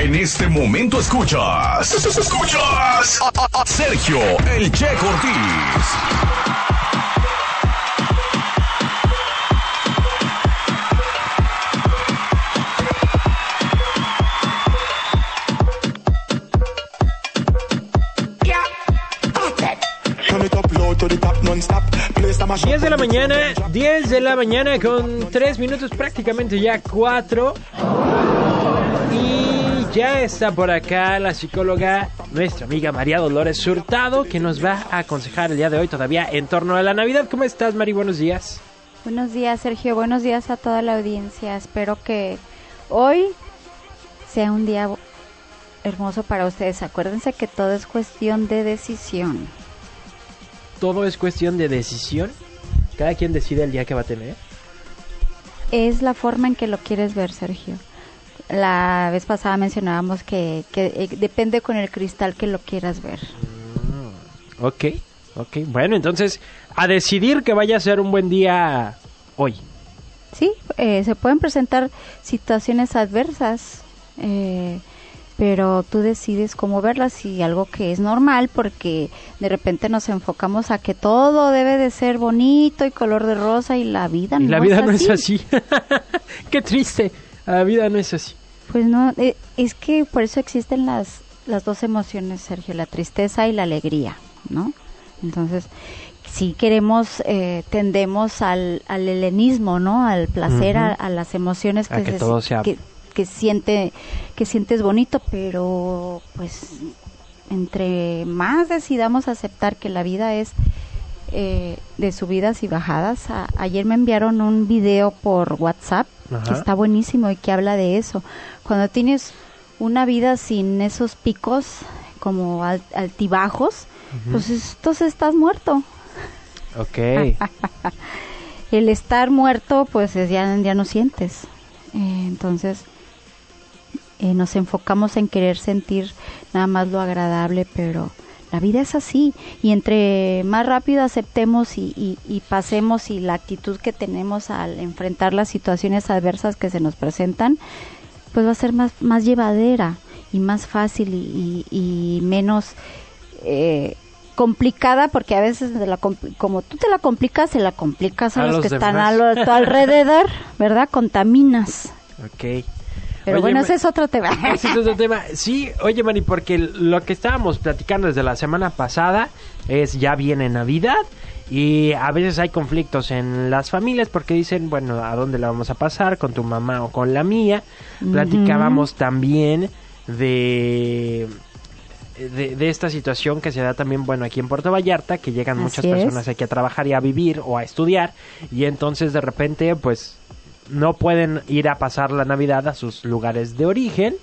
En este momento escuchas. Escuchas Sergio El Che up 10 de la mañana, floor. 10 de la mañana con 3 minutos, prácticamente ya 4. Y ya está por acá la psicóloga, nuestra amiga María Dolores Hurtado, que nos va a aconsejar el día de hoy todavía en torno a la Navidad. ¿Cómo estás, Mari? Buenos días. Buenos días, Sergio. Buenos días a toda la audiencia. Espero que hoy sea un día hermoso para ustedes. Acuérdense que todo es cuestión de decisión. Todo es cuestión de decisión. Cada quien decide el día que va a tener. Es la forma en que lo quieres ver, Sergio. La vez pasada mencionábamos que, que, eh, depende con el cristal que lo quieras ver. Ok, ok. Bueno, entonces, a decidir que vaya a ser un buen día hoy. Sí, eh, se pueden presentar situaciones adversas, eh, pero tú decides cómo verlas y algo que es normal porque de repente nos enfocamos a que todo debe de ser bonito y color de rosa y la vida Y no la vida es no es así. Qué triste. La vida no es así. Pues no, eh, es que por eso existen las, las dos emociones, Sergio, la tristeza y la alegría, ¿no? Entonces, si queremos, eh, tendemos al, al helenismo, ¿no? Al placer, a, las emociones A que, que se- todo sea- que, que siente, que sientes bonito, pero pues entre más decidamos aceptar que la vida es eh, de subidas y bajadas. A- ayer me enviaron un video por WhatsApp que está buenísimo y que habla de eso. Cuando tienes una vida sin esos picos como al- altibajos, pues entonces estás muerto. Ok. El estar muerto, pues es- ya, ya no sientes. Eh, entonces, eh, nos enfocamos en querer sentir nada más lo agradable, pero la vida es así. Y entre más rápido aceptemos y, y- y pasemos y la actitud que tenemos al enfrentar las situaciones adversas que se nos presentan, pues va a ser más, más llevadera y más fácil y, menos eh, complicada porque a veces de la como tú te la complicas, se la complicas a, A los, los que están a, lo- a tu alrededor, ¿verdad? Contaminas. Ok. Pero Oye, bueno, ese es otro tema. Ese es otro tema. Sí, oye, Mari, porque lo que estábamos platicando desde la semana pasada es ya viene Navidad y a veces hay conflictos en las familias porque dicen, bueno, ¿a dónde la vamos a pasar? ¿Con tu mamá o con la mía? Platicábamos también de, de, de esta situación que se da también, bueno, aquí en Puerto Vallarta, que llegan Así muchas es. personas aquí a trabajar y a vivir o a estudiar y entonces de repente, pues, no pueden ir a pasar la Navidad a sus lugares de origen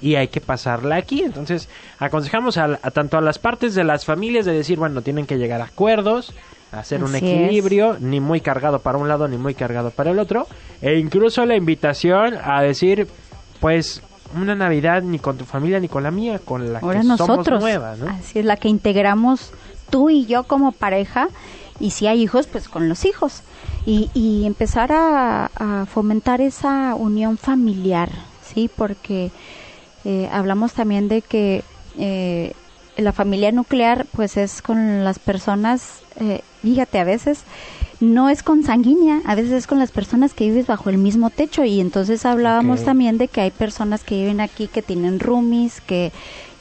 y hay que pasarla aquí. Entonces, aconsejamos a, a tanto a las partes de las familias de decir, bueno, tienen que llegar a acuerdos, hacer un equilibrio, ni muy cargado para un lado ni muy cargado para el otro, e incluso la invitación a decir, pues, una Navidad ni con tu familia ni con la mía, con la Ahora que nosotros. somos nueva, ¿no? Así es la que integramos tú y yo como pareja y si hay hijos, pues con los hijos. Y, y empezar a, a fomentar esa unión familiar, ¿sí? Porque eh, hablamos también de que eh, la familia nuclear, pues es con las personas, eh, fíjate, a veces no es consanguínea, a veces es con las personas que vives bajo el mismo techo. Y entonces hablábamos también de que hay personas que viven aquí que tienen roomies, que,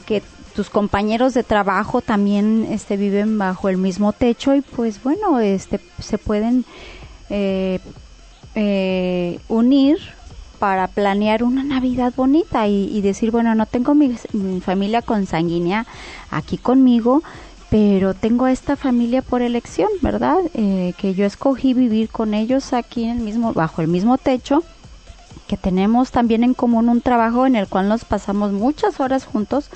que tus compañeros de trabajo también este viven bajo el mismo techo. Y pues bueno, este se pueden eh, eh, unir para planear una Navidad bonita y, decir, bueno, no tengo mi, mi familia consanguínea aquí conmigo, pero tengo a esta familia por elección, ¿verdad? Eh, que yo escogí vivir con ellos aquí en el mismo, bajo el mismo techo, que tenemos también en común un trabajo en el cual nos pasamos muchas horas juntos,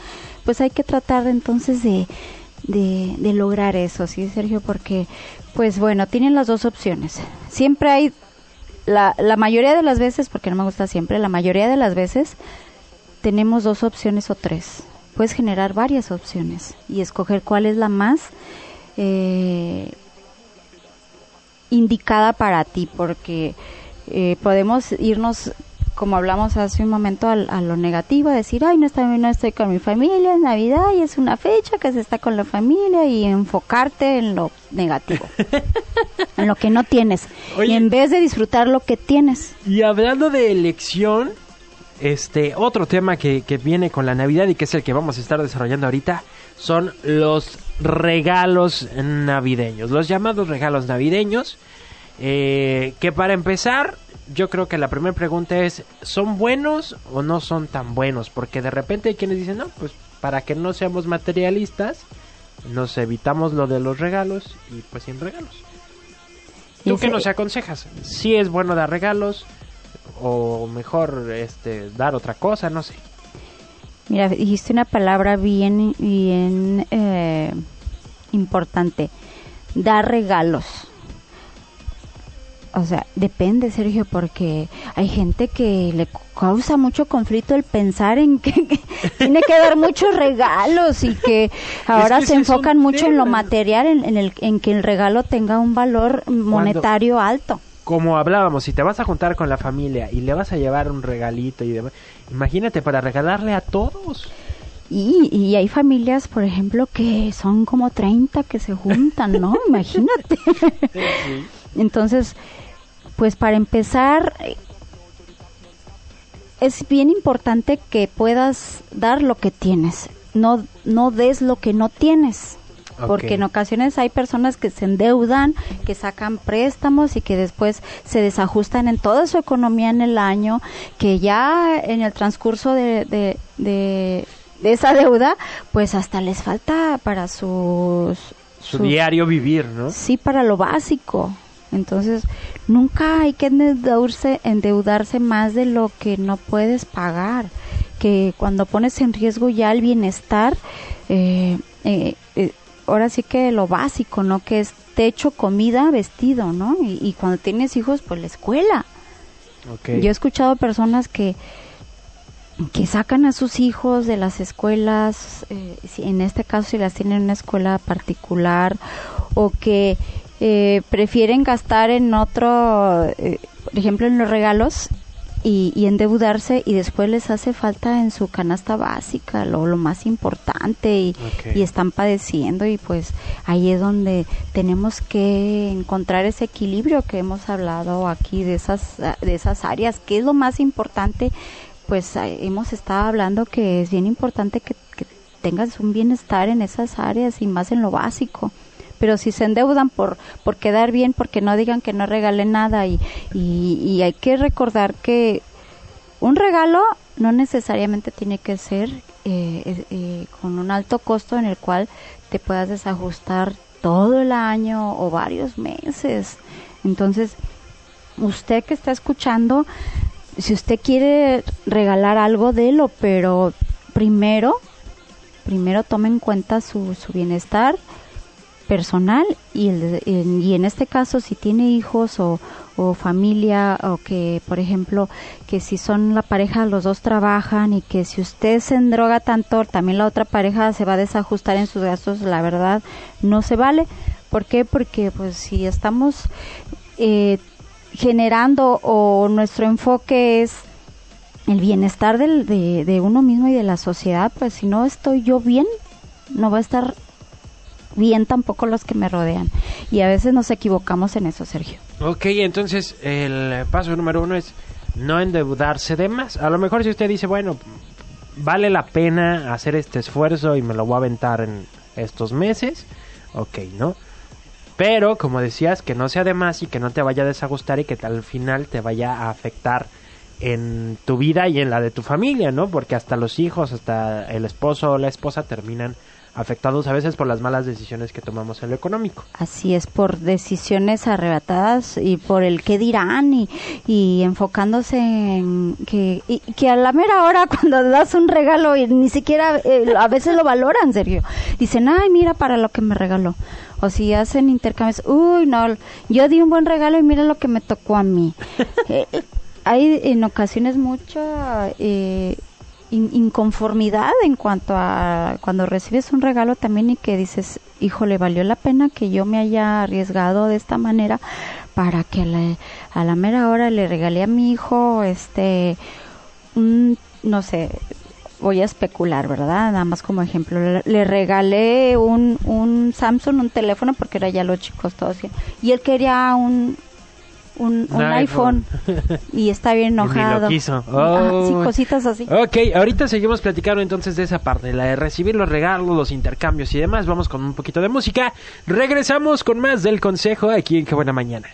pues hay que tratar entonces de, de, de lograr eso, ¿sí, Sergio? Porque, pues bueno, tienen las dos opciones. Siempre hay, la, la mayoría de las veces, porque no me gusta siempre, la mayoría de las veces tenemos dos opciones o tres. Puedes generar varias opciones y escoger cuál es la más eh, indicada para ti, porque eh, podemos irnos como hablamos hace un momento, al- a, lo negativo, decir, ay, no estoy, no estoy con mi familia, es Navidad y es una fecha que se está con la familia y enfocarte en lo negativo, en lo que no tienes. Oye. Y en vez de disfrutar lo que tienes. Y hablando de elección, este otro tema que, que viene con la Navidad y que es el que vamos a estar desarrollando ahorita son los regalos navideños, los llamados regalos navideños. Eh, que para empezar, yo creo que la primera pregunta es: ¿son buenos o no son tan buenos? Porque de repente hay quienes dicen, no, pues para que no seamos materialistas, nos evitamos lo de los regalos y pues sin regalos. ¿Tú qué nos aconsejas? ¿Si es bueno dar regalos o mejor este dar otra cosa? No sé. Mira, dijiste una palabra bien, bien eh, importante. Dar regalos. O sea, depende, Sergio, porque hay gente que le causa mucho conflicto el pensar en que, que tiene que dar muchos regalos y que ahora que se enfocan mucho en lo material, en, en el, en que el regalo tenga un valor monetario alto. Como hablábamos, si te vas a juntar con la familia y le vas a llevar un regalito y demás, imagínate para regalarle a todos. Y, y hay familias, por ejemplo, que son como 30 que se juntan, ¿no? Imagínate. Entonces, pues para empezar, es bien importante que puedas dar lo que tienes, no, no des lo que no tienes. Porque en ocasiones hay personas que se endeudan, que sacan préstamos y que después se desajustan en toda su economía en el año, que ya en el transcurso de, de, de- de esa deuda, pues hasta les falta para sus... Su sus- diario vivir, ¿no? Sí, para lo básico. Entonces, nunca hay que endeudarse, endeudarse más de lo que no puedes pagar. Que cuando pones en riesgo ya el bienestar, eh, eh, eh, ahora sí que lo básico, ¿no? Que es techo, comida, vestido, ¿no? Y, y cuando tienes hijos, pues la escuela. Yo he escuchado personas que que sacan a sus hijos de las escuelas, eh, si- en este caso si las tienen en una escuela particular, o que eh, prefieren gastar en otro, eh, por ejemplo en los regalos, y, y endeudarse y después les hace falta en su canasta básica lo, lo más importante y, están padeciendo y pues ahí es donde tenemos que encontrar ese equilibrio que hemos hablado aquí de esas de esas áreas. Que es lo más importante pues eh, hemos estado hablando que es bien importante que, que tengas un bienestar en esas áreas y más en lo básico pero si se endeudan por por quedar bien porque no digan que no regalen nada y, y, y hay que recordar que un regalo no necesariamente tiene que ser eh, eh, con un alto costo en el cual te puedas desajustar todo el año o varios meses. Entonces, usted que está escuchando, si usted quiere regalar algo, délo, pero primero, primero tome en cuenta su, su bienestar personal y, el en, y en este caso si tiene hijos o, o familia o que por ejemplo que si son la pareja los dos trabajan y que si usted se endroga tanto también la otra pareja se va a desajustar en sus gastos la verdad no se vale ¿por qué? porque pues si estamos eh, generando o nuestro enfoque es el bienestar del, de, de uno mismo y de la sociedad, pues si no estoy yo bien, no va a estar bien tampoco los que me rodean. Y a veces nos equivocamos en eso, Sergio. Ok, entonces el paso número uno es no endeudarse de más. A lo mejor si usted dice, bueno, vale la pena hacer este esfuerzo y me lo voy a aventar en estos meses, ok, ¿no? Pero, como decías, que no sea de más y que no te vaya a desajustar y que al final te vaya a afectar en tu vida y en la de tu familia, ¿no? Porque hasta los hijos, hasta el esposo o la esposa terminan afectados a veces por las malas decisiones que tomamos en lo económico. Así es, por decisiones arrebatadas y por el qué dirán y, y enfocándose en que, y que a la mera hora cuando das un regalo y ni siquiera eh, a veces lo valoran, Sergio. Dicen, ay, mira para lo que me regaló. O si hacen intercambios, uy, no, yo di un buen regalo y mira lo que me tocó a mí. Eh, hay en ocasiones mucha eh, in- inconformidad en cuanto a cuando recibes un regalo también y que dices, híjole, valió la pena que yo me haya arriesgado de esta manera para que le- a la mera hora le regalé a mi hijo, este, un, no sé, voy a especular, ¿verdad? Nada más como ejemplo, le, le regalé un, un Samsung, un teléfono, porque era ya los chicos todos, y él quería un, un, un iPhone. iPhone. y está bien Y lo enojado. quiso. Ajá, sí, cositas así. Ok, ahorita seguimos platicando entonces de esa parte, la de recibir los regalos, los intercambios y demás. Vamos con un poquito de música. Regresamos con más del consejo aquí en Qué Buena Mañana.